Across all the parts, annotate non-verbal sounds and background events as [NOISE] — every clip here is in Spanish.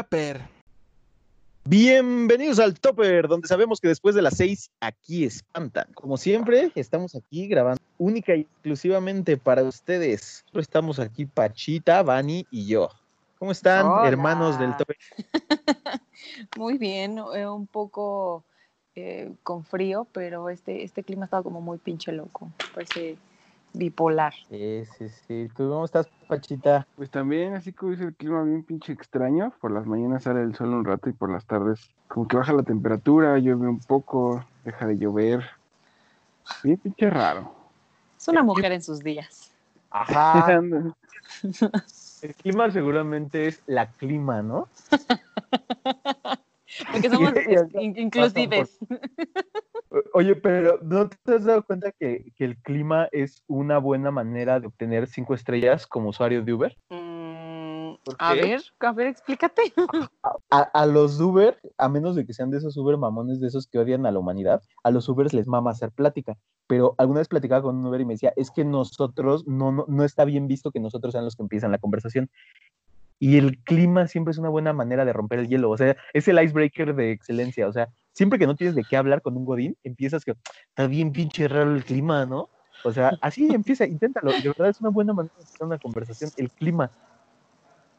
Tupper. Bienvenidos al Topper, donde sabemos que después de las seis aquí espantan. Como siempre, estamos aquí grabando única y exclusivamente para ustedes. Estamos aquí Pachita, Vani y yo. ¿Cómo están, Hola. hermanos del Topper? [LAUGHS] Muy bien, eh, un poco eh, con frío, pero este, este clima estaba como muy pinche loco, parece bipolar. Sí, sí, sí. ¿Tú cómo estás, Pachita? Pues también, así como dice el clima bien pinche extraño. Por las mañanas sale el sol un rato y por las tardes como que baja la temperatura, llueve un poco, deja de llover. Bien pinche raro. Es una mujer en sus días. Ajá. El clima seguramente es la clima, ¿no? Porque somos inclusives. Oye, pero ¿no te has dado cuenta que, que el clima es una buena manera de obtener cinco estrellas como usuario de Uber? Mm, ¿Por a ver, a ver, explícate. A, a los Uber, a menos de que sean de esos Uber mamones, de esos que odian a la humanidad, a los Ubers les mama hacer plática. Pero alguna vez platicaba con un Uber y me decía, es que nosotros, no, no, no está bien visto que nosotros sean los que empiezan la conversación. Y el clima siempre es una buena manera de romper el hielo. O sea, es el icebreaker de excelencia. O sea, siempre que no tienes de qué hablar con un godín, empiezas que está bien pinche raro el clima, ¿no? O sea, así empieza, inténtalo. De verdad es una buena manera de empezar una conversación. El clima.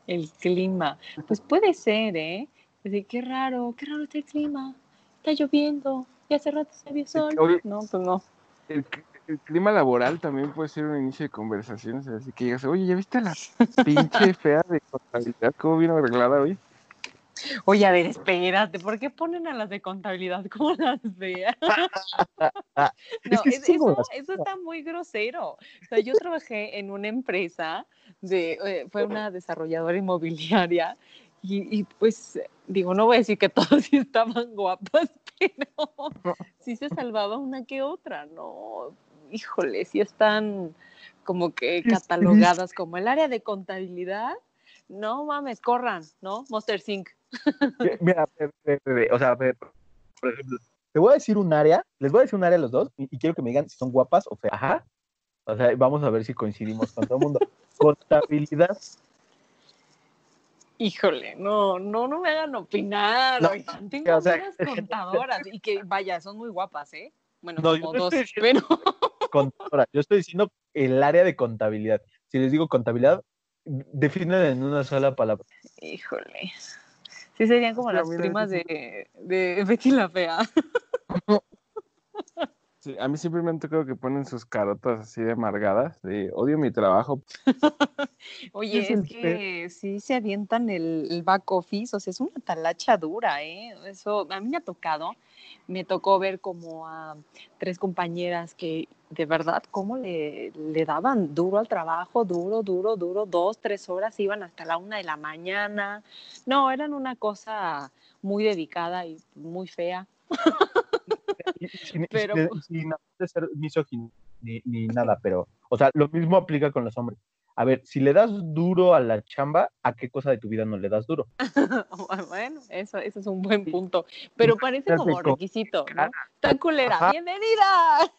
El clima. Pues puede ser, ¿eh? Decir, qué raro, qué raro está el clima. Está lloviendo. Y hace rato se vio sol. No, pues no. El, el clima laboral también puede ser un inicio de conversaciones, así que digas, oye, ¿ya viste la [LAUGHS] pinche fea de contabilidad? ¿Cómo vino arreglada hoy? Oye, a ver, espérate, ¿por qué ponen a las de contabilidad como las feas? [LAUGHS] Es No, que es- eso, eso está muy grosero. O sea, yo trabajé en una empresa, de, eh, fue una desarrolladora inmobiliaria, y, y, pues digo, no voy a decir que [LAUGHS] todas estaban guapas, pero sí se salvaba una que otra, ¿no? Híjole, sí están como que catalogadas como el área de contabilidad. No mames, corran, ¿no? Monster Sync. Mi- Mira, ve, ve, ve, ve, o sea, por ejemplo, te voy a decir un área, les voy a decir un área a los dos y, y quiero que me digan si son guapas o feas. Ajá. O sea, vamos a ver si coincidimos con todo el mundo. [LAUGHS] Contabilidad. Híjole, no, no, no me hagan opinar. No, oigan, tengo o sea, amigas [LAUGHS] contadoras y que, vaya, son muy guapas, ¿eh? Bueno, No, como dos, estoy pero Contadora. Yo estoy diciendo el área de contabilidad. Si les digo contabilidad, definen en una sola palabra. híjole. Sí serían como Pero las primas de, de Betty la Fea. Sí, a mí siempre me han tocado que ponen sus carotas así de amargadas, de odio mi trabajo. [LAUGHS] Oye, es que sí se avientan el, el back office, o sea, es una talacha dura, ¿eh? Eso a mí me ha tocado, me tocó ver como a tres compañeras que de verdad, cómo le, le daban duro al trabajo, duro, duro, duro, dos, tres horas, iban hasta la una de la mañana. No, eran una cosa muy dedicada y muy fea. Sin, Pero- sin- sin de ser misógino ni, ni nada, pero, o sea, lo mismo aplica con los hombres. A ver, si le das duro a la chamba, ¿a qué cosa de tu vida no le das duro? [LAUGHS] Bueno, eso, eso es un buen punto. Pero parece como requisito, ¿no? Está culera. Ajá. ¡Bienvenida!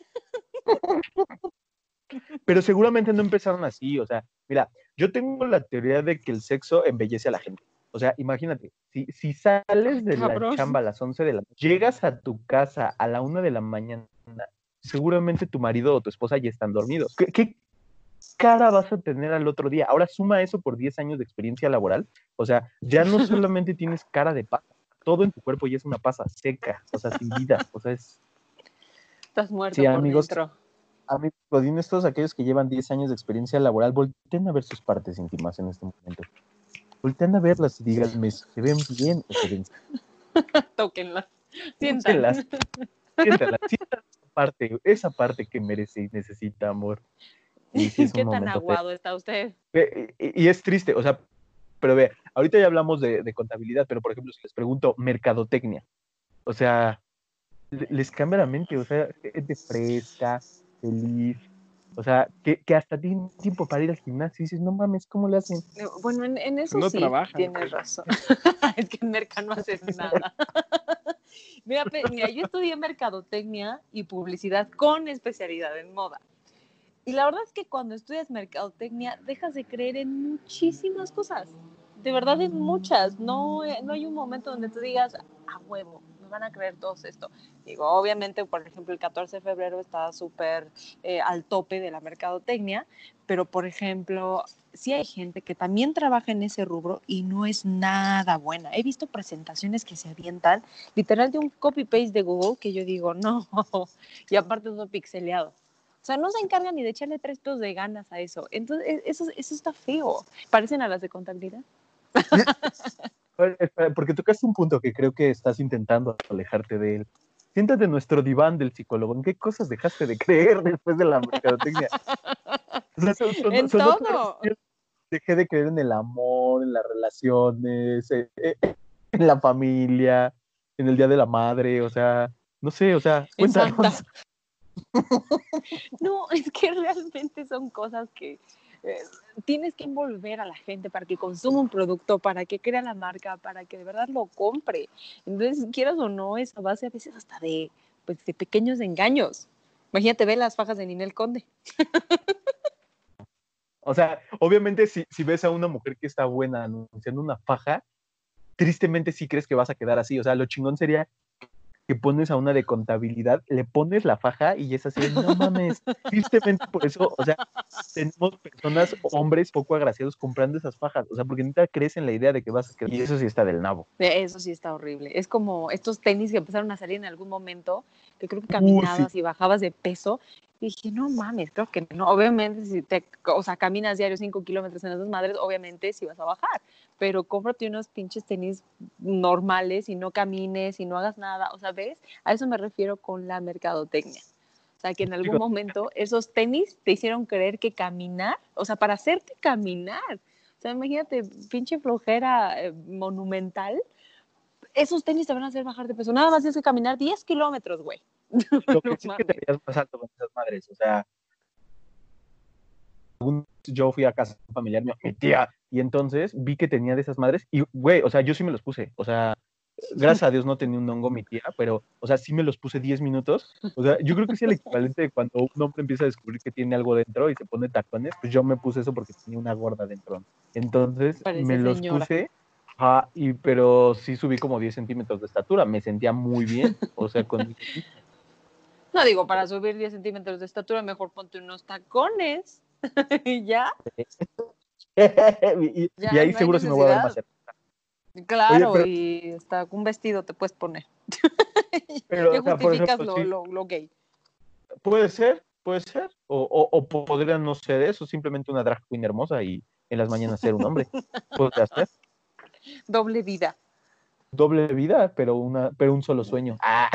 Pero seguramente no empezaron así, o sea, mira, yo tengo la teoría de que el sexo embellece a la gente. O sea, imagínate, si, si sales de la chamba a las 11 de la noche, llegas a tu casa a la 1 de la mañana, seguramente tu marido o tu esposa ya están dormidos. ¿Qué, qué cara vas a tener al otro día? Ahora suma eso por 10 años de experiencia laboral. O sea, ya no [LAUGHS] solamente tienes cara de pasa, todo en tu cuerpo ya es una pasa seca, o sea, sin vida. O sea, es, Estás muerto Sí, por amigos. dentro. amigos, godines, todos aquellos que llevan 10 años de experiencia laboral, volteen a ver sus partes íntimas en este momento. Volteen a verlas y díganme, ¿se ven bien o se ven [LAUGHS] Tóquenlas. Siéntelas, [LAUGHS] sientan esa parte, esa parte que merece y necesita amor. Y sí es ¿Qué tan aguado está usted? Y, y es triste, o sea, pero ve, ahorita ya hablamos de, de contabilidad, pero por ejemplo, si les pregunto mercadotecnia, o sea, les cambia la mente, o sea, gente fresca, feliz, o sea, que, que hasta tienen tiempo para ir al gimnasio y dices, no mames, ¿cómo le hacen? Eh, Bueno, en, en eso No sí trabajan, tienes razón. [LAUGHS] es que en Merca no haces nada. [LAUGHS] mira, mira, yo estudié mercadotecnia y publicidad con especialidad en moda. Y la verdad es que cuando estudias mercadotecnia dejas de creer en muchísimas cosas. de verdad en muchas, no, eh, no hay un momento donde tú digas, a huevo, van a creer todos esto. Digo, obviamente, por ejemplo, el 14 de febrero está súper eh, al tope de la mercadotecnia, pero por ejemplo, sí hay gente que también trabaja en ese rubro y no es nada buena. He visto presentaciones que se avientan literal de un copy-paste de Google que yo digo, no, [LAUGHS] y aparte todo pixeleado. O sea, no se encargan ni de echarle tres pesos de ganas a eso. Entonces, e, eso, eso está feo. Parecen a las de contabilidad. [LAUGHS] Porque tocaste un punto que creo que estás intentando alejarte de él. Siéntate en nuestro diván del psicólogo. ¿En qué cosas dejaste de creer después de la mercadotecnia? en todo. Dejé de creer en el amor, en las relaciones, eh, eh, en la familia, en el Día de la Madre, o sea, no sé, o sea, cuéntanos. [LAUGHS] no, es que realmente son cosas que eh, tienes que envolver a la gente para que consuma un producto, para que crea la marca, para que de verdad lo compre. Entonces, quieras o no, es a base a veces hasta de, pues, de pequeños engaños. Imagínate, ve las fajas de Ninel Conde. [LAUGHS] O sea, obviamente si, si ves a una mujer que está buena anunciando una faja, tristemente sí crees que vas a quedar así. O sea, lo chingón sería que pones a una de contabilidad, le pones la faja y es así, no mames, tristemente por eso, o sea, tenemos personas, hombres poco agraciados comprando esas fajas, o sea, porque nunca crees en la idea de que vas a creer, y eso sí está del nabo. Eso sí está horrible, es como estos tenis que empezaron a salir en algún momento, que creo que caminabas y bajabas de peso, y dije, no mames, creo que no. Obviamente, si te, o sea, caminas diario 5 kilómetros en esas madres, obviamente sí vas a bajar. Pero cómprate unos pinches tenis normales y no camines y no hagas nada. O sea, ¿ves? A eso me refiero con la mercadotecnia. O sea, que en algún momento esos tenis te hicieron creer que caminar, o sea, para hacerte caminar. O sea, imagínate, pinche flojera eh, monumental. Esos tenis te van a hacer bajar de peso. Nada más tienes que caminar 10 kilómetros, güey. [LAUGHS] Lo que sí es que te veías más alto con esas madres, o sea, yo fui a casa familiar, mi tía, y entonces vi que tenía de esas madres, y güey, o sea, yo sí me los puse, o sea, gracias a Dios no tenía un hongo mi tía, pero, o sea, sí me los puse 10 minutos, o sea, yo creo que es el equivalente de cuando un hombre empieza a descubrir que tiene algo dentro y se pone tacones, pues yo me puse eso porque tenía una gorda dentro, entonces me los puse, y, pero sí subí como 10 centímetros de estatura, me sentía muy bien, o sea, con... [LAUGHS] No digo, para subir 10 centímetros de estatura, mejor ponte unos tacones. [LAUGHS] y ya. [LAUGHS] y, ahí seguro se me voy a dar más Claro, y hasta un vestido te puedes poner. [LAUGHS] pero, que justificas lo, gay. Puede ser, puede ser. O, o, podría no ser eso, simplemente una drag queen hermosa y en las mañanas ser un hombre. Puede ser. Doble vida. Doble vida, pero una, pero un solo sueño. Ah.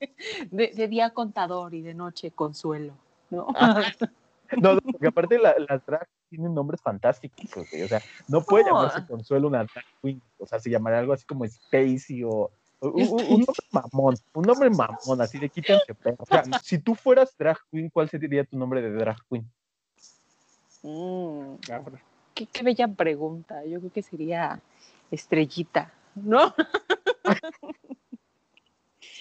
[LAUGHS] de, día contador y de noche consuelo, ¿no? [LAUGHS] no, porque aparte las drag tienen nombres fantásticos, o sea, no puede llamarse Consuelo una drag queen, o sea, se llamaría algo así como Spacey o, un, nombre mamón, un nombre mamón, así de quítense O sea, si tú fueras drag queen, ¿cuál sería tu nombre de drag queen? Mm, qué, qué bella pregunta, yo creo que sería Estrellita, ¿no? [LAUGHS]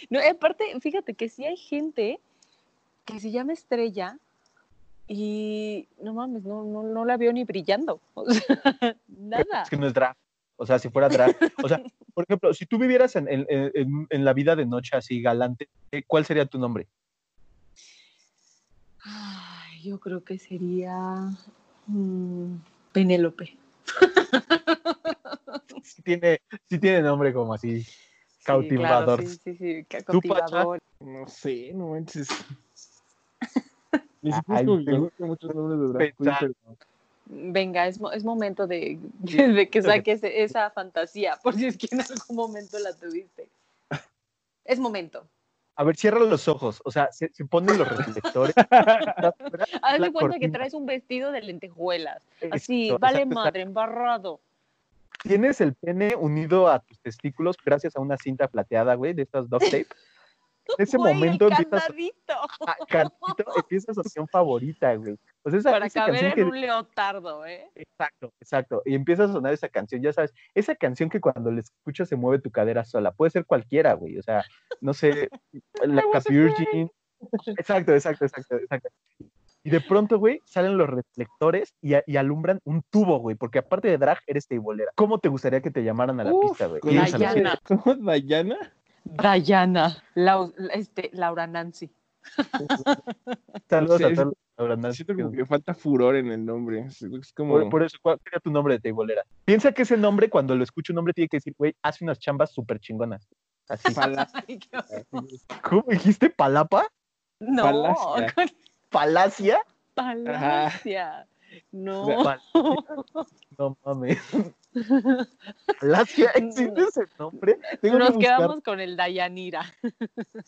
No, aparte, fíjate que sí hay gente que se llama Estrella y no mames, no, no, no la veo ni brillando. [LAUGHS] nada. Es que no es drag. O sea, si fuera drag. O sea, [LAUGHS] por ejemplo, si tú vivieras en, en, en, la vida de noche así galante, ¿cuál sería tu nombre? Ay, yo creo que sería mm, Penélope. [LAUGHS] sí, tiene, sí tiene nombre como así cautivador. sí, sí, sí, cautivador. No sé, no manches. Ni siquiera me muchos nombres de drag Venga, es, es momento de, [LAUGHS] de, que saques esa fantasía, por si es que en algún momento la tuviste. Es momento. A ver, cierra los ojos, o sea, se, se ponen los reflectores. [LAUGHS] Haz de cuenta que traes un vestido de lentejuelas, así, vale madre, embarrado tienes el pene unido a tus testículos gracias a una cinta plateada, güey, de estas duct tape. [LAUGHS] En ese momento empiezas a, cantito, empieza su canción favorita, güey. Pues esa, Para caber en un leotardo, ¿eh? Exacto, exacto. Y empieza a sonar esa canción, ya sabes, esa canción que cuando la escuchas se mueve tu cadera sola. Puede ser cualquiera, güey. O sea, no sé, [LAUGHS] la Virgin. Exacto, exacto, exacto, exacto. Y de pronto, güey, salen los reflectores y, a- y alumbran un tubo, güey, porque aparte de drag, eres teibolera. ¿Cómo te gustaría que te llamaran a la Uf, pista, güey? ¿Cómo Piénsalo. se- Dayana. [LAUGHS] ¿Cómo Dayana? Dayana, Lau- este, Laura Nancy. [LAUGHS] Saludos Sí, a todos. Laura Nancy, Siento como que- falta furor en el nombre. Es, como. Por, por eso, ¿cuál sería tu nombre de teibolera? Piensa que ese nombre, cuando lo escucho un nombre, tiene que decir, güey, hace unas chambas súper chingonas. Así. [LAUGHS] Ay. ¿Cómo dijiste? ¿Palapa? No, Palacia. ¿Palacia? Palacia. No. Palacia. No mames. ¿Palacia? ¿Existe ese nombre? Tengo Nos que quedamos con el Dayanira.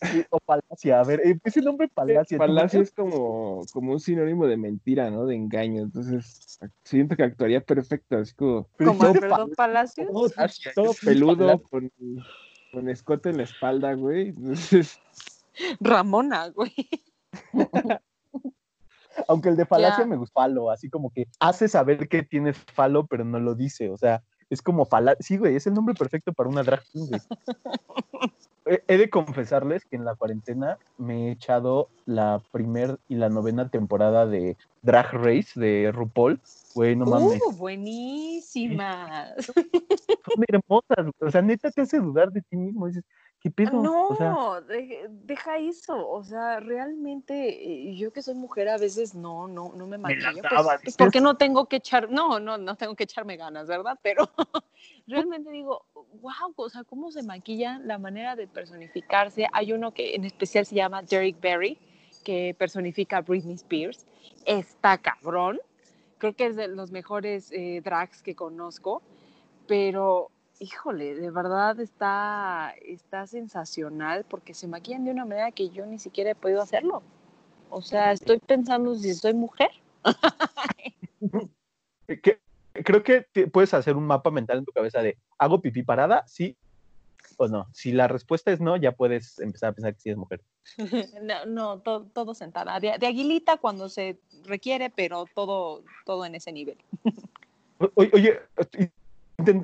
Sí, O Palacia. A ver, eh, ese nombre Palacia. ¿tú Palacio crees? es como, como un sinónimo de mentira, ¿no? De engaño. Entonces, siento que actuaría perfecto. Así como Como dijiste Alfredo Palacios. todo, Palacia, todo es peludo, Palacio. con, con escote en la espalda, güey. Entonces, Ramona, güey. [LAUGHS] Aunque el de Palacia Ya. me gusta falo, así como que hace saber que tienes falo, pero no lo dice. O sea, es como fala. Sí, güey, es el nombre perfecto para una drag queen, güey. [LAUGHS] He- de confesarles que en la cuarentena me he echado la primer y la novena temporada de Drag Race de RuPaul. Güey, no mames. Uh, buenísimas. Son hermosas. O sea, neta te hace dudar de ti mismo. Dices, ¿qué pedo? No, O sea, de- deja eso. O sea, realmente eh, yo que soy mujer a veces no, no, no me maquillo. Pues, pues porque no tengo que echar, no, no, no tengo que echarme ganas, ¿verdad? Pero [LAUGHS] realmente digo, wow, o sea, cómo se maquillan, la manera de personificarse. Hay uno que en especial se llama Derek Barry, que personifica a Britney Spears. Está cabrón. Creo que es de los mejores eh, drags que conozco, pero híjole, de verdad está, está sensacional porque se maquillan de una manera que yo ni siquiera he podido hacerlo. O sea, estoy pensando si soy mujer. [LAUGHS] creo que te- puedes hacer un mapa mental en tu cabeza de, ¿hago pipí parada? Sí o no. Si la respuesta es no, ya puedes empezar a pensar que sí es mujer. [LAUGHS] No, no to- todo sentada. De, de aguilita cuando se requiere, pero todo, todo en ese nivel. O- Oye,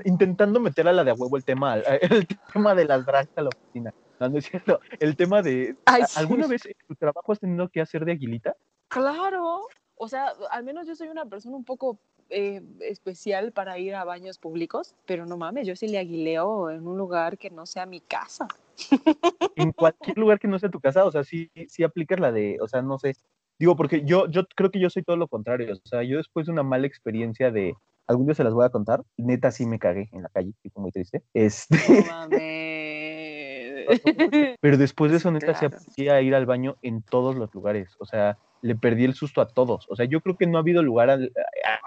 intentando meter a la de a huevo el tema, al- [LAUGHS] el tema de las drags a la oficina. No, no es cierto. El tema de, Ay, ¿a- sí. ¿alguna vez en tu trabajo has tenido que hacer de aguilita? Claro, o sea, al menos yo soy una persona un poco eh, especial para ir a baños públicos, pero no mames, yo sí le aguileo en un lugar que no sea mi casa. [LAUGHS] En cualquier lugar que no sea tu casa, o sea, sí, sí aplicas la de, o sea, no sé. Digo, porque yo, yo creo que yo soy todo lo contrario. O sea, yo después de una mala experiencia de, algún día se las voy a contar, neta sí me cagué en la calle, tipo muy triste. Este, No [LAUGHS] mames. [LAUGHS] pero después de eso, neta, Claro. aprendí a ir al baño en todos los lugares. O sea, le perdí el susto a todos. O sea, yo creo que no ha habido lugar al,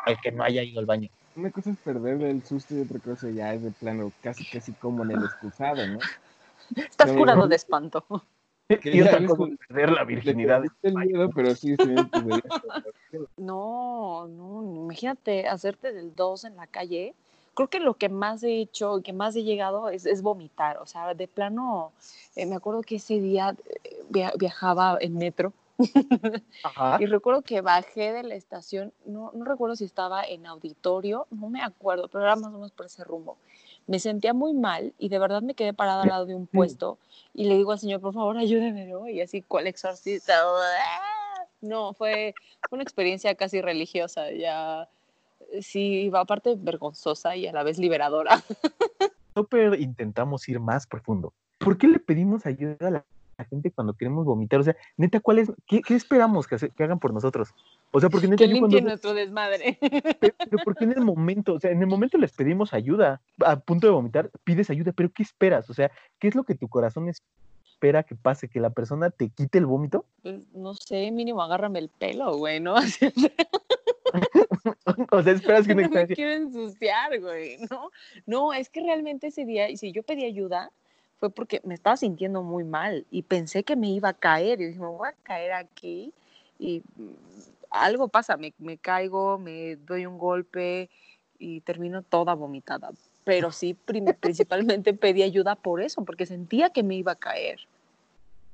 al que no haya ido al baño. una cosa es perder el susto y otra cosa ya es de plano casi casi como en el excusado, ¿no? Estás curado de espanto. Que Y otra cosa perder la virginidad. el miedo, pero sí medida. [LAUGHS] No, no, imagínate hacerte del 2 en la calle. Creo que lo que más he hecho y que más he llegado es, es vomitar. O sea, de plano, eh, me acuerdo que ese día eh, via- viajaba en metro Ajá. y recuerdo que bajé de la estación, no, no recuerdo si estaba en auditorio, no me acuerdo, pero era más o menos por ese rumbo. Me sentía muy mal y de verdad me quedé parada al lado de un puesto y le digo al señor, por favor, ayúdeme, ¿no? Y así, ¿cuál exorcista? No, fue, fue una experiencia casi religiosa, ya, eh, sí, aparte vergonzosa y a la vez liberadora. Súper intentamos ir más profundo. ¿Por qué le pedimos ayuda a la, la gente cuando queremos vomitar? O sea, neta, ¿cuál es, qué, qué esperamos que, hace- que hagan por nosotros? O sea, porque neta, Que yo cuando, limpie nuestro desmadre. [LAUGHS] pero, pero ¿por qué en el momento? O sea, en el momento les pedimos ayuda, a punto de vomitar, pides ayuda, pero ¿qué esperas? O sea, ¿qué es lo que tu corazón espera que pase? ¿Que la persona te quite el vómito? Pues, no sé, mínimo agárrame el pelo, güey, ¿no? [LAUGHS] [LAUGHS] o sea, esperas que no me quiero ensuciar, güey, ¿no? No, es que realmente ese día, y si yo pedí ayuda, fue porque me estaba sintiendo muy mal y pensé que me iba a caer. Y dije, me voy a caer aquí y mm, algo pasa, me, me caigo, me doy un golpe y termino toda vomitada. Pero [LAUGHS] sí, principalmente pedí ayuda por eso, porque sentía que me iba a caer.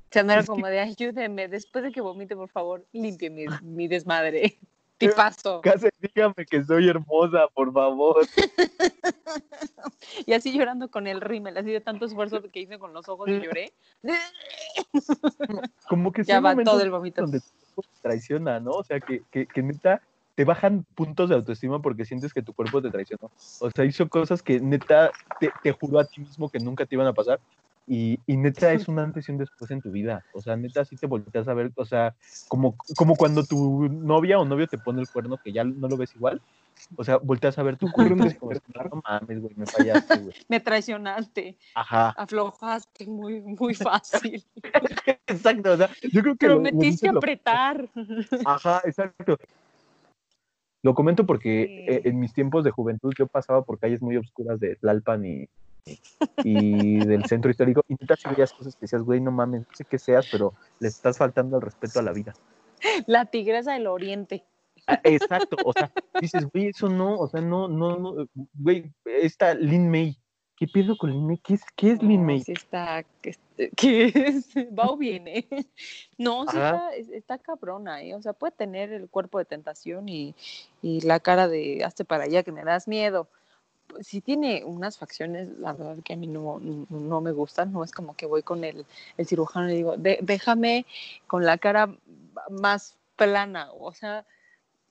O sea, no era como de ayúdeme, después de que vomite, por favor, limpie mi, mi desmadre. Tipazo. Casi dígame que soy hermosa, por favor. [LAUGHS] Y así llorando con el rímel, así de tanto esfuerzo que hice con los ojos y lloré. [LAUGHS] Como que Ya va todo el vómito. donde traiciona, ¿no? O sea, que, que, que neta te bajan puntos de autoestima porque sientes que tu cuerpo te traicionó. O sea, hizo cosas que neta te, te juró a ti mismo que nunca te iban a pasar. Y, y neta es un antes y un después en tu vida. O sea, neta sí te volteas a ver, o sea, como, como cuando tu novia o novio te pone el cuerno que ya no lo ves igual. O sea, volteas a ver tu cuerpo y como, no mames, güey, me fallaste, güey. [LAUGHS] Me traicionaste, Ajá. aflojaste muy, muy fácil. [LAUGHS] Exacto, o sea, yo creo que lo Prometiste lo- apretar. [LAUGHS] Ajá, exacto. Lo comento porque Sí. eh, en mis tiempos de juventud yo pasaba por calles muy oscuras de Tlalpan y, y del centro histórico y neta sí veías cosas que decías, güey, no mames, no sé qué seas, pero le estás faltando al respeto a la vida. La tigresa del oriente. Ah, exacto, o sea, dices, güey, eso no, o sea, no, no, no, güey, esta Lin May, ¿qué pedo con Lin May? ¿Qué es, qué es Lin May? sí está, que, es- [LAUGHS] que es, va o viene. No, sí está, es- está cabrona, ¿eh? O sea, puede tener el cuerpo de tentación y, y la cara de hazte para allá que me das miedo. Sí tiene unas facciones, la verdad que a mí no, no, no me gustan, no es como que voy con el, el cirujano y digo, "De- déjame con la cara más plana, o sea,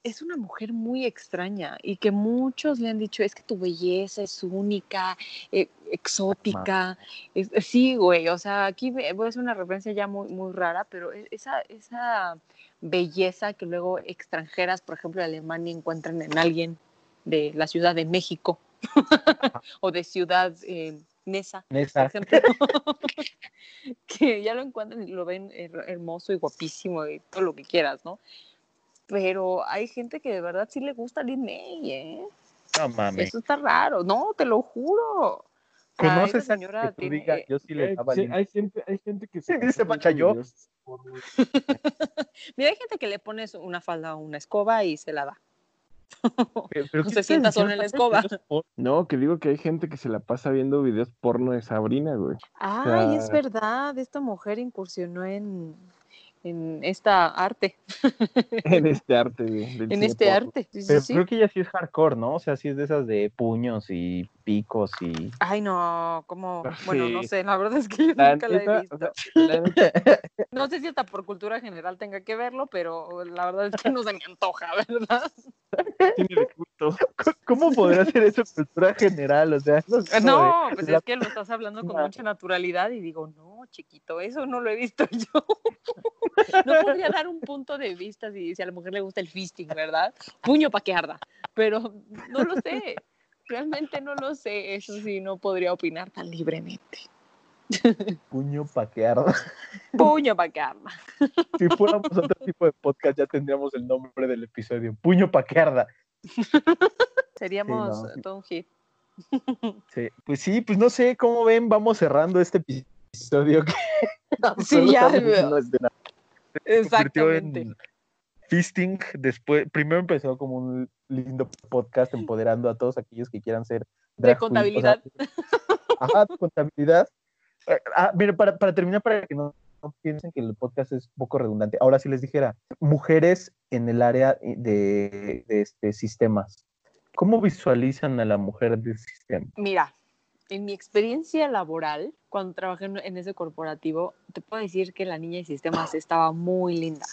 es una mujer muy extraña y que muchos le han dicho, es que tu belleza es única, eh, exótica. Es- sí, güey, o sea, aquí voy a hacer una referencia ya muy, muy rara, pero e- esa, esa belleza que luego extranjeras, por ejemplo, de Alemania, encuentran en alguien de la Ciudad de México [LAUGHS] o de Ciudad eh, Nesa, por Nesa. ejemplo, [LAUGHS] [LAUGHS] que ya lo encuentran y lo ven her- hermoso y guapísimo y todo lo que quieras, ¿no? Pero hay gente que de verdad sí le gusta Lin May, ¿eh? No mames. Eso está raro, no, te lo juro. ¿Conoces esa a alguien señora que tú tiene- digas, yo sí le daba sí, hay gente, hay gente que Sí, se Pacha, viendo yo. Mira, hay gente que le pones una falda o una escoba y se la da. Pero- No ¿qué se sienta en la ¿Sabes que escoba. No, que digo que hay gente que se la pasa viendo videos porno de Sabrina, güey. Ay, es sea- verdad, esta mujer incursionó en, en esta arte, [LAUGHS] en este arte, güey. en este porno. arte. Sí, Pero sí. creo que ella sí es hardcore, ¿no? O sea, sí es de esas de puños y picos y... Ay, no, como, Ah, bueno, no sé, la verdad es que yo La nunca la he neta, visto. o sea, [LAUGHS] la neta, [LAUGHS] No sé si hasta por cultura general tenga que verlo, pero la verdad es que no se me antoja, [LAUGHS] ¿verdad? tiene de culto. ¿Cómo podrá ser eso cultura general? O sea, no, pues la- es que lo estás hablando con mucha naturalidad y digo, no, chiquito, eso no lo he visto yo. No podría dar un punto de vista si, si a la mujer le gusta el fisting, ¿verdad? Puño pa' que arda, pero no lo sé, realmente no lo sé, eso sí, no podría opinar tan libremente. puño paqueardo. Puño pa' que arda. Si fuéramos otro tipo de podcast, ya tendríamos el nombre del episodio. Puño paquearda. Seríamos Sí, no. todo un hit. Sí. Pues sí, pues no sé cómo ven, vamos cerrando este episodio que Sí, ya, no es de nada. Se convirtió Exactamente. Fisting, después, primero empezó como un lindo podcast empoderando a todos aquellos que quieran ser De drag queen, o sea, contabilidad. [LAUGHS] ajá, de contabilidad. Eh, Ah, mira, para, para terminar, para que no, piensen que el podcast es un poco redundante. Ahora sí les dijera, mujeres en el área de, de este, sistemas. ¿Cómo visualizan a la mujer del sistema? Mira, en mi experiencia laboral, cuando trabajé en ese corporativo, te puedo decir que la niña de sistemas estaba muy linda.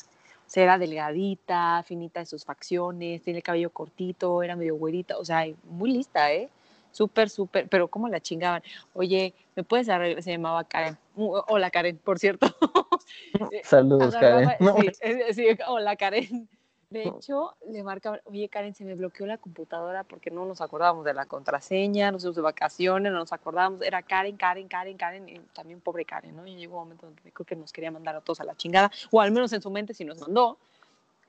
Era delgadita, finita de sus facciones, tiene el cabello cortito, era medio güerita, o sea, muy lista, ¿eh? Súper, súper, pero ¿cómo la chingaban? Oye, ¿me puedes arreglar? Se llamaba Karen. Hola, Karen, por cierto. [LAUGHS] Saludos, Karen. agarraba- [LAUGHS] No, sí, sí, hola Karen. De hecho, le marcaba, oye Karen, se me bloqueó la computadora porque no nos acordábamos de la contraseña, nos fuimos de vacaciones, no nos acordábamos, era Karen, Karen, Karen, Karen, y también pobre Karen, ¿no? Y llegó un momento donde creo que nos quería mandar a todos a la chingada, o al menos en su mente sí nos mandó,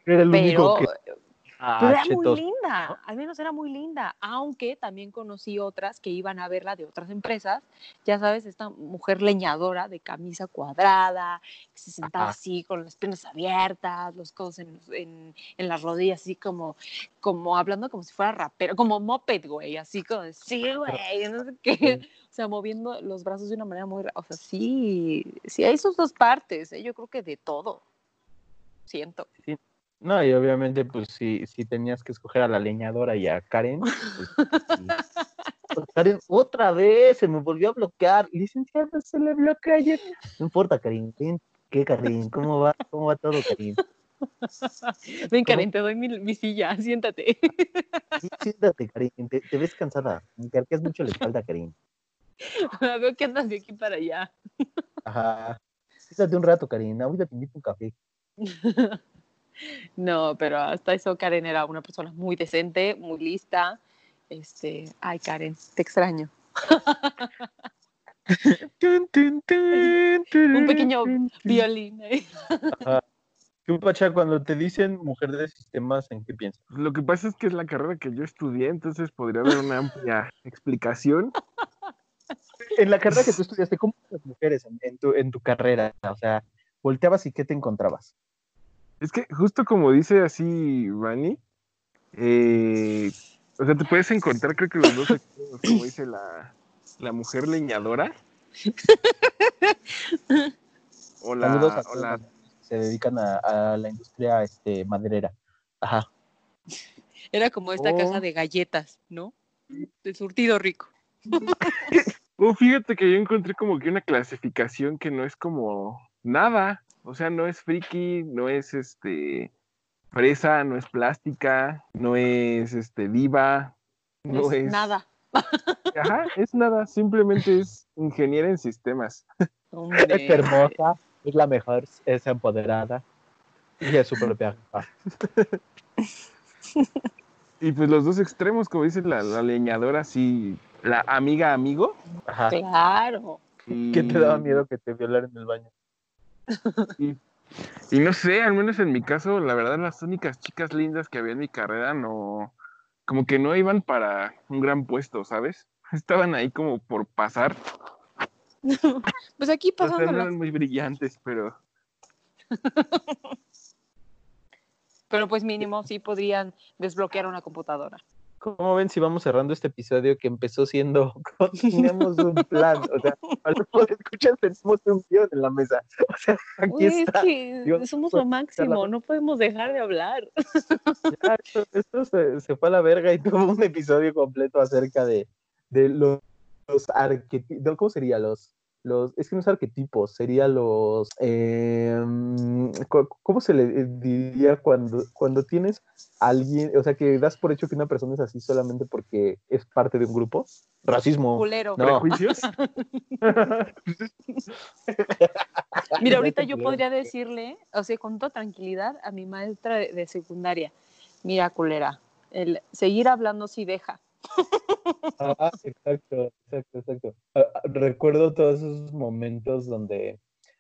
Era el único pero, que... pero era muy chetos. linda, al menos era muy linda, aunque también conocí otras que iban a verla de otras empresas, ya sabes, esta mujer leñadora de camisa cuadrada, que se sentaba Ajá. así con las piernas abiertas, los codos en, en- en las rodillas, así como, como hablando como si fuera rapero, como moped, güey, así como, sí, güey, no sé qué, o sea, moviendo los brazos de una manera muy, o sea, sí, sí hay sus dos partes, ¿eh? yo creo que de todo, siento. No, y obviamente, pues si, si tenías que escoger a la leñadora y a Karen, pues, sí. [LAUGHS] Pues, Karen, otra vez se me volvió a bloquear. Licenciada, se le bloqueó ayer. No importa, Karen. ¿Qué, Karen? ¿Cómo va? ¿Cómo va todo, Karen? Ven, Karen, te doy mi, mi silla, [LAUGHS] siéntate. Sí, siéntate, Karin, te, te ves cansada. Te arqueas mucho la espalda, Karin. [LAUGHS] Veo que andas de aquí para allá. Ajá. Siéntate un rato, Karin. Ahorita te invito un café. No, pero hasta eso Karen era una persona muy decente, muy lista. Este, ay, Karen, te extraño. [LAUGHS] Un pequeño violín. ¿Qué pacha cuando te dicen mujer de sistemas, en qué piensas? Lo que pasa es que es la carrera que yo estudié, entonces podría haber una amplia explicación. En la carrera que tú estudiaste, ¿cómo eran las mujeres en, en tu, en tu carrera? O sea, volteabas y ¿qué te encontrabas? Es que justo como dice así Vani, eh, o sea, te puedes encontrar creo que los dos como [COUGHS] dice la, la mujer leñadora. [LAUGHS] O la, Saludos a o todos la- los que se dedican a, a la industria este, maderera. Ajá. Era como esta Oh. caja de galletas, ¿no? De surtido rico. [LAUGHS] Oh, fíjate que yo encontré como que una clasificación que no es como nada. O sea, no es friki, no es este fresa, no es plástica, no es este diva, No es es nada. [LAUGHS] Ajá, es nada, simplemente es ingeniera en sistemas. [LAUGHS] Hombre. Es hermosa, es la mejor, es empoderada y es su propia. [LAUGHS] Y pues los dos extremos, como dice la, la leñadora, sí, la amiga amigo. Ajá. Claro. Y, ¿Qué te daba miedo que te violaran en el baño? Y, y no sé, al menos en mi caso, la verdad, las únicas chicas lindas que había en mi carrera no, como que no iban para un gran puesto, ¿sabes? [LAUGHS] Estaban ahí como por pasar. [LAUGHS] Pues aquí O sea, no eran muy brillantes, pero [LAUGHS] Pero pues mínimo sí podrían desbloquear una computadora. ¿Cómo ven si vamos cerrando este episodio que empezó siendo, [LAUGHS] [LAUGHS] teníamos un plan? O sea, los que escuchan tenemos un guion en la mesa. [LAUGHS] O sea, aquí Uy, es está. que Digo, somos pues, lo máximo, no podemos dejar de hablar. Ya, esto, esto se, se fue a la verga y tuvo un episodio completo acerca de, de los, los arquetipos. ¿Cómo sería? Los, los, es que no es arquetipos, sería los. em, co- ¿Cómo se le eh, diría cuando, cuando tienes a alguien, o sea, que das por hecho que una persona es así solamente porque es parte de un grupo? Racismo. Culero. No. prejuicios. [LAUGHS] Mira, ahorita yo podría decirle, o sea, con toda tranquilidad a mi maestra de, de secundaria, mira, culera, el seguir hablando sí deja. Ah, exacto, exacto, exacto. Ah, ah, Recuerdo todos esos momentos donde,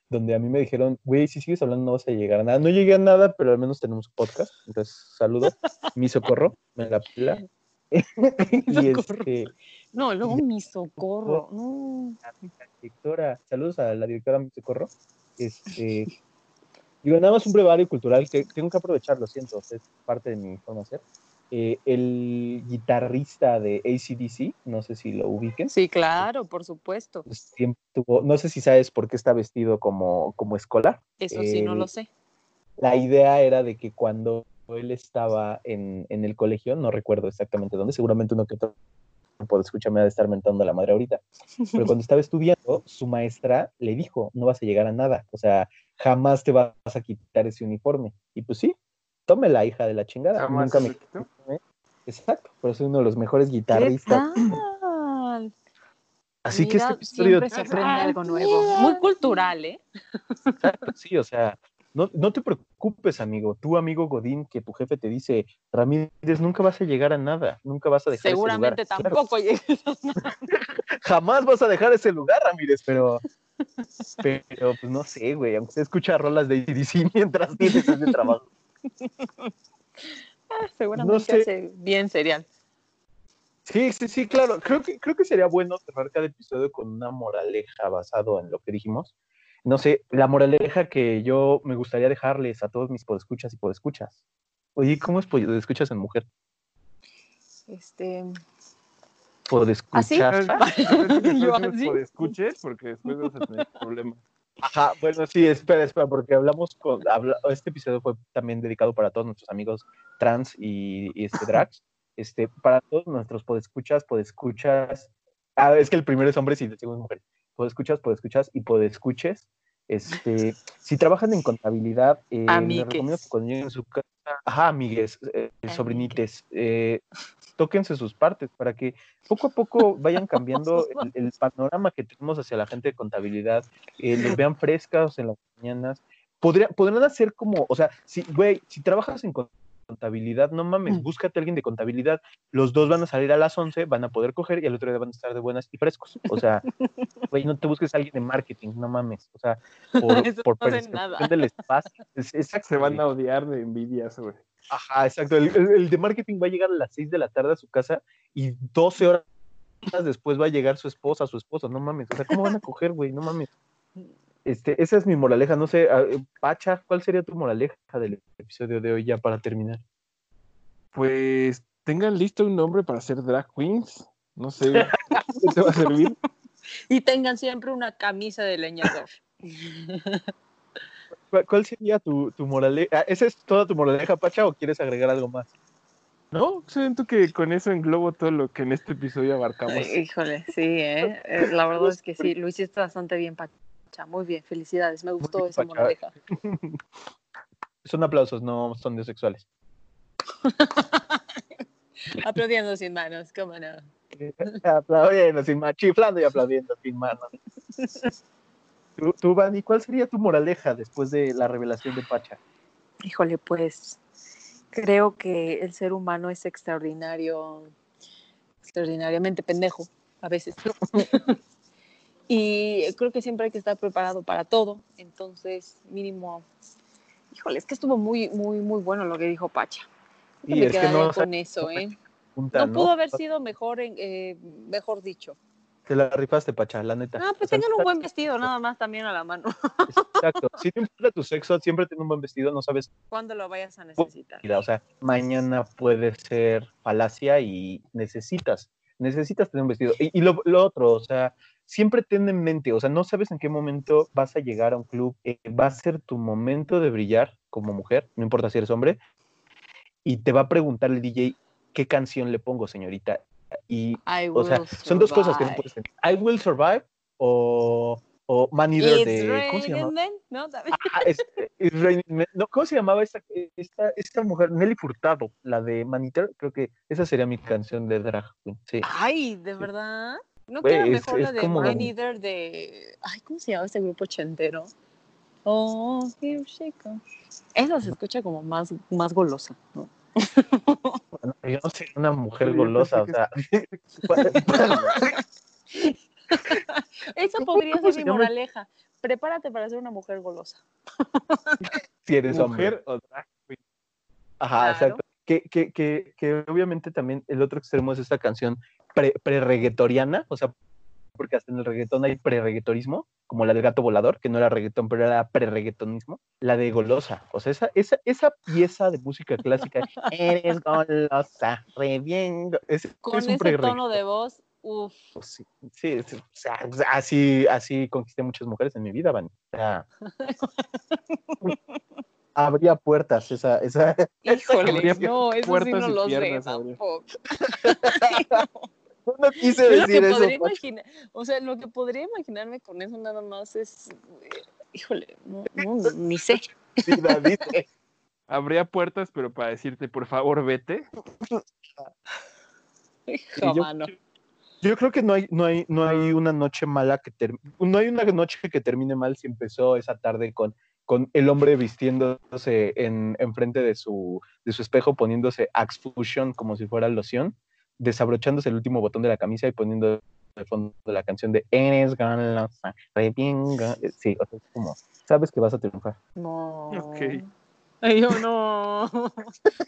donde a mí me dijeron, güey, si sigues hablando no vas a llegar a nada. No llegué a nada, pero al menos tenemos podcast. Entonces, saludo. Mi socorro, me la pila. [LAUGHS] y este, No, luego mi socorro. No. a mi directora, saludos a la directora mi socorro. Este, digo, nada más un brevario cultural que tengo que aprovechar, lo siento, es parte de mi forma de ser. Eh, el guitarrista de ACDC, no sé si lo ubiquen. Sí, claro, por supuesto. pues, siempre tuvo, no sé si sabes por qué está vestido como, como escolar. Eso sí, no lo sé. La idea era de que cuando él estaba en, en el colegio, no recuerdo exactamente dónde, seguramente uno que otro puede escucharme de estar mentando a la madre ahorita, pero cuando [LAUGHS] estaba estudiando, su maestra le dijo, no vas a llegar a nada, o sea, jamás te vas a quitar ese uniforme. Y pues sí, tome la hija de la chingada. Nunca me quitó. Exacto, pero soy uno de los mejores ¿Qué guitarristas. tal? Así que este episodio siempre se aprende algo nuevo. Muy cultural, ¿eh? Exacto, sí, o sea, no, no te preocupes, amigo. Tú, amigo Godín, que tu jefe te dice, Ramírez, nunca vas a llegar a nada, nunca vas a dejar Seguramente ese lugar. Claro, tampoco llegues. [LAUGHS] jamás vas a dejar ese lugar, Ramírez, pero, pero pues no sé, güey, aunque se escucha rolas de ACDC mientras tienes ese trabajo. Seguramente sé. hace bien cereal. Sí, sí, sí, claro. Creo que, creo que sería bueno cerrar cada episodio con una moraleja basado en lo que dijimos. No sé, la moraleja que yo me gustaría dejarles a todos mis podescuchas y podescuchas. Oye, ¿cómo es podescuchas en mujer? Este, Podescuchas. ¿Así? Yo así. escuches porque después vas a tener problemas. Ajá, bueno, sí, espera, espera, porque hablamos con, habla- este episodio fue también dedicado para todos nuestros amigos trans y, y este drags, este, para todos nuestros podescuchas, podescuchas, ah, es que el primero es hombres y el segundo es mujer, podescuchas, podescuchas y podescuches, Este, [LAUGHS] si trabajan en contabilidad, eh, les recomiendo que cuando lleguen a su casa, ajá, amigues, eh, Amigues. sobrinites, eh, tóquense sus partes para que poco a poco [LAUGHS] vayan cambiando el, el panorama que tenemos hacia la gente de contabilidad, eh, los vean frescas en las mañanas. Podría, podrán hacer como, o sea, si, güey, si trabajas en con- contabilidad, no mames, Mm. búscate a alguien de contabilidad. Los dos van a salir a las 11, van a poder coger y al otro día van a estar de buenas y frescos. O sea, [LAUGHS] güey, no te busques a alguien de marketing, no mames. O sea, [LAUGHS] por, por no nada. del espacio. Es- exacto, Se van a odiar de envidias, güey. Ajá, exacto. El, el- el de marketing va a llegar a las 6 de la tarde a su casa y 12 horas después va a llegar su esposa, su esposo. No mames. O sea, ¿cómo van a coger, güey? No mames. Este, esa es mi moraleja. No sé, eh, Pacha, ¿cuál sería tu moraleja del episodio de hoy ya para terminar? Pues tengan listo un nombre para ser drag queens. No sé, ¿qué te va a servir? [LAUGHS] Y tengan siempre una camisa de leñador. [LAUGHS] ¿Cuál, sería tu, tu moraleja? Ah, ¿Esa es toda tu moraleja, Pacha, o quieres agregar algo más? No, siento que con eso englobo todo lo que en este episodio abarcamos. Ay, Híjole, sí, ¿eh? Eh, La verdad es que sí, lo hiciste bastante bien, Pacha. Muy bien, felicidades, me gustó bien, esa Pacha. moraleja. [LAUGHS] Son aplausos, no son de sexuales. [LAUGHS] Aplaudiendo sin manos, cómo no. [LAUGHS] aplaudiendo sin manos, chiflando y aplaudiendo sin manos. Tú, tú, Vani, ¿cuál sería tu moraleja después de la revelación de Pacha? Híjole, pues creo que el ser humano es extraordinario, extraordinariamente pendejo a veces. [LAUGHS] y creo que siempre hay que estar preparado para todo. Entonces, mínimo, híjole, es que estuvo muy, muy, muy bueno lo que dijo Pacha. Y me es que no con eso, ¿eh? Punta, No pudo haber sido mejor, en, eh, mejor dicho. Te la rifaste, Pacha, la neta. Ah, pues O sea, tengan un buen vestido, [LAUGHS] nada más también a la mano. Exacto. [LAUGHS] Si no importa tu sexo, siempre ten un buen vestido, no sabes. Cuando lo vayas a necesitar. O sea, mañana puede ser falacia y necesitas, necesitas tener un vestido. Y, y lo, lo otro, o sea, siempre ten en mente, o sea, no sabes en qué momento vas a llegar a un club, eh, va a ser tu momento de brillar como mujer, no importa si eres hombre, y te va a preguntar el DJ qué canción le pongo, señorita. Y, I o sea, will son dos cosas que no survive. puedes tener. I Will Survive o, o Man Eater de... ¿Cómo se. Ah, es- Men. No, ¿Cómo se llamaba esta, esta, esta mujer? Nelly Furtado, la de Man Eater. Creo que esa sería mi canción de drag queen. Sí. Ay, ¿de verdad? ¿No queda es- mejor la de como- Man Eater de... Ay, ¿cómo se llama este grupo chentero? Oh, here she comes. Esa se escucha como más, más golosa, ¿no? [LAUGHS] Yo no sé, una mujer golosa, o sea. [LAUGHS] Esa ¿Cómo- podría ser se mi moraleja. Prepárate para ser una mujer golosa. [LAUGHS] si eres hombre. Mujer o drag queen. Ajá, Claro. exacto. Que, que, que, que obviamente también el otro extremo es esta canción pre- pre-reggaetoriana, o sea, porque hasta en el reggaetón hay pre-reggaetonismo, como la del gato volador, que no era reggaetón, pero era pre-reggaetonismo, la de golosa, o sea, esa, esa, esa pieza de música clásica, [LAUGHS] eres golosa, re bien, go-", es, Con es un ese tono de voz, uff. Sí, sí, sí, así, así conquisté muchas mujeres en mi vida, Van. O sea, abría puertas esa, esa, [LAUGHS] Híjole, Abría no, eso sí puertas no y los ve [LAUGHS] no quise Yo lo decir que eso, imaginar, o sea, lo que podría imaginarme con eso nada más es, eh, híjole, no, no, ni sé. Sí, David, eh, [LAUGHS] Habría puertas, pero para decirte, por favor, vete. Hijo, yo- mano. Yo creo que no hay, no hay, no hay una noche mala que ter- no hay una noche que termine mal si empezó esa tarde con, con el hombre vistiéndose en, enfrente de su, de su espejo, poniéndose Axe Fusion como si fuera loción, desabrochándose el último botón de la camisa y poniendo de fondo la canción de Eres bien go-". Sí, o sea, es como, sabes que vas a triunfar. No. Ok. Ay, yo no. [LAUGHS]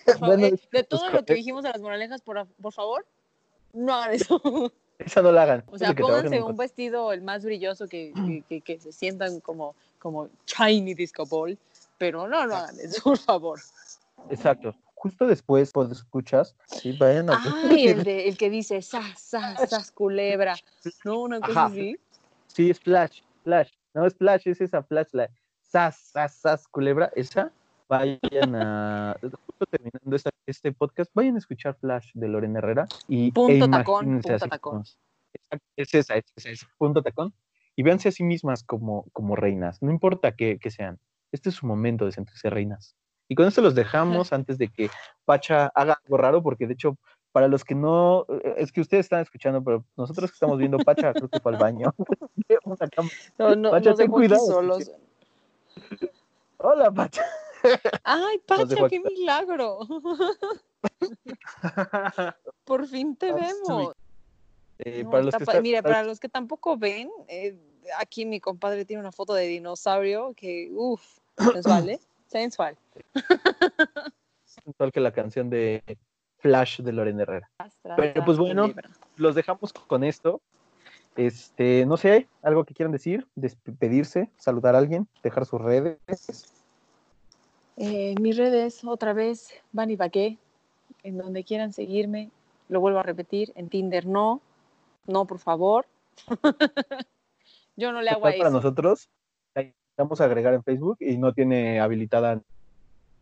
Por favor, Bueno, eh, de todo pues, lo que eh, dijimos de las moralejas, por, por favor, no hagan eso. [LAUGHS] Esa no la hagan. O sea, pónganse un vestido el más brilloso que, que, que- que se sientan como, como shiny disco ball, pero no, no hagan eso, por favor. Exacto. Justo después, pues escuchas, sí, vayan a Ay, el, [LAUGHS] de, el que dice sas, sas, sas, culebra. No, una cosa Ajá. así. Sí, Splash, Splash. No, Splash es esa Flash, la Sas, Sas, Sas, culebra. Esa, vayan a. Justo terminando esta- este podcast, vayan a escuchar Flash de Lorena Herrera. Y, Punto e tacón, punto tacón. Es esa, es esa, es punto tacón. y véanse a sí mismas como, como reinas, no importa qué, qué sean. Este es su momento de sentirse reinas. Y con esto los dejamos antes de que Pacha haga algo raro, porque de hecho, para los que no, es que ustedes están escuchando, pero nosotros que estamos viendo, Pacha creo que fue al baño. [LAUGHS] No, no, Pacha, nos ten cuidado, solos. Hola, Pacha. Ay, Pacha, qué milagro. [LAUGHS] Por fin te vemos. Eh, No, para los que Mire, para los que tampoco ven, eh, aquí mi compadre tiene una foto de dinosaurio que, uff, sensual, ¿eh? Sensual. sensual que la canción de Flash de Lorena Herrera. Pero, pues, bueno. Los dejamos con esto. Este, no sé, algo que quieran decir, despedirse, saludar a alguien, dejar sus redes. Eh, mis redes, otra vez, van y qué, en donde quieran seguirme. Lo vuelvo a repetir, en Tinder no, no, por favor. [LAUGHS] Yo no le hago a Total, para eso. nosotros, la intentamos agregar en Facebook y no tiene habilitada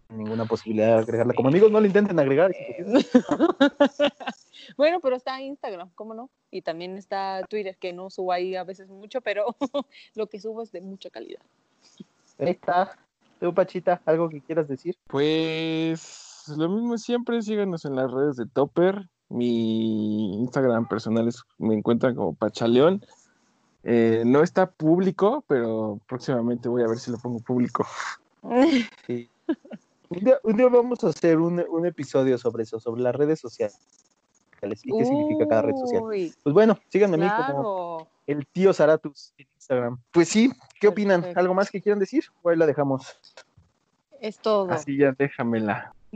ninguna posibilidad de agregarla. Como amigos, no lo intenten agregar. [LAUGHS] bueno, pero está Instagram, ¿cómo no? Y también está Twitter, que no subo ahí a veces mucho, pero [LAUGHS] lo que subo es de mucha calidad. Ahí está. Tú, Pachita, ¿algo que quieras decir? Pues lo mismo siempre, síganos en las redes de Topper. Mi Instagram personal es, me encuentran como Pachaleón. Eh, no está público, pero próximamente voy a ver si lo pongo público. [LAUGHS] Sí. Un día, un día vamos a hacer un, un episodio sobre eso, sobre las redes sociales. ¿Y qué significa cada red social? Pues bueno, síganme a mí como el tío Zaratus en Instagram. Pues sí, ¿qué opinan? Perfecto. ¿Algo más que quieran decir? O ahí la dejamos. Es todo. Así ya déjamela. [LAUGHS]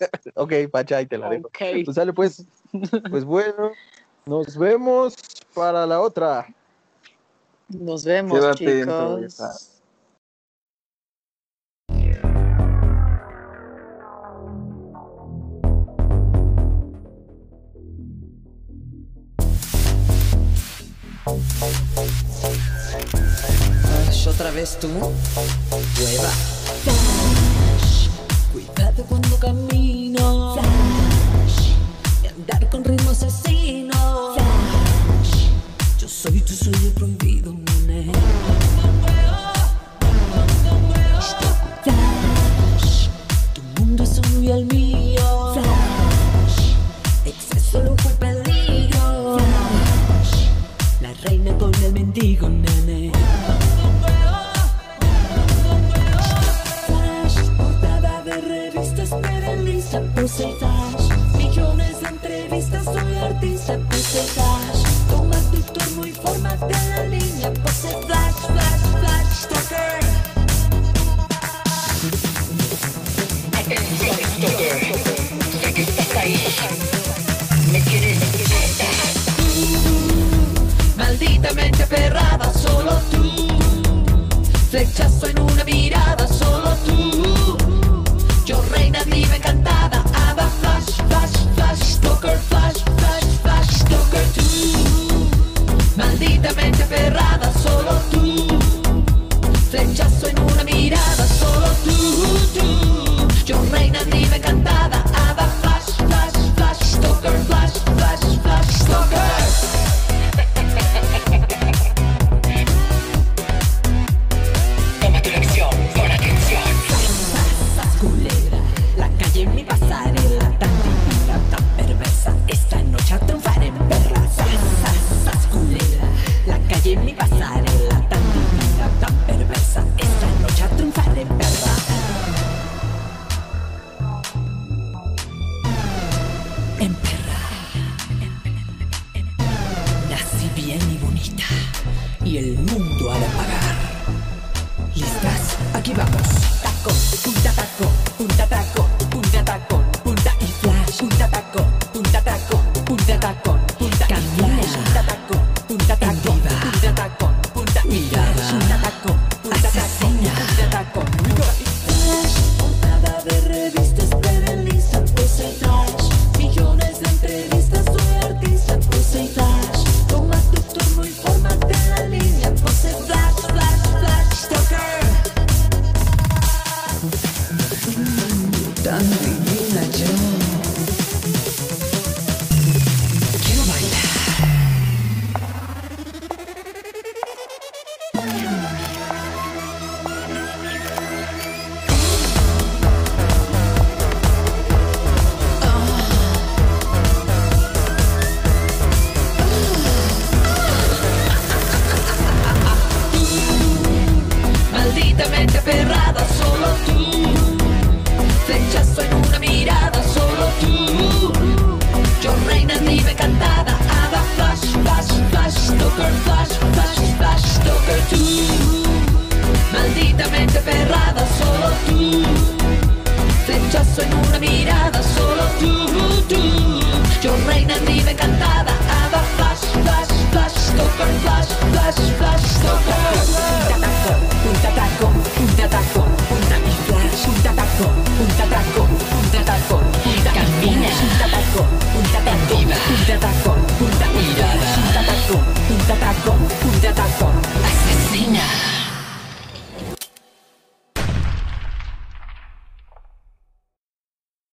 [LAUGHS] ok, Pacha, ahí te la dejo. Ok. Pues sale pues. Pues bueno, nos vemos para la otra. Nos vemos, Quédate chicos. otra vez tú, hueva. Cuidado cuando camino.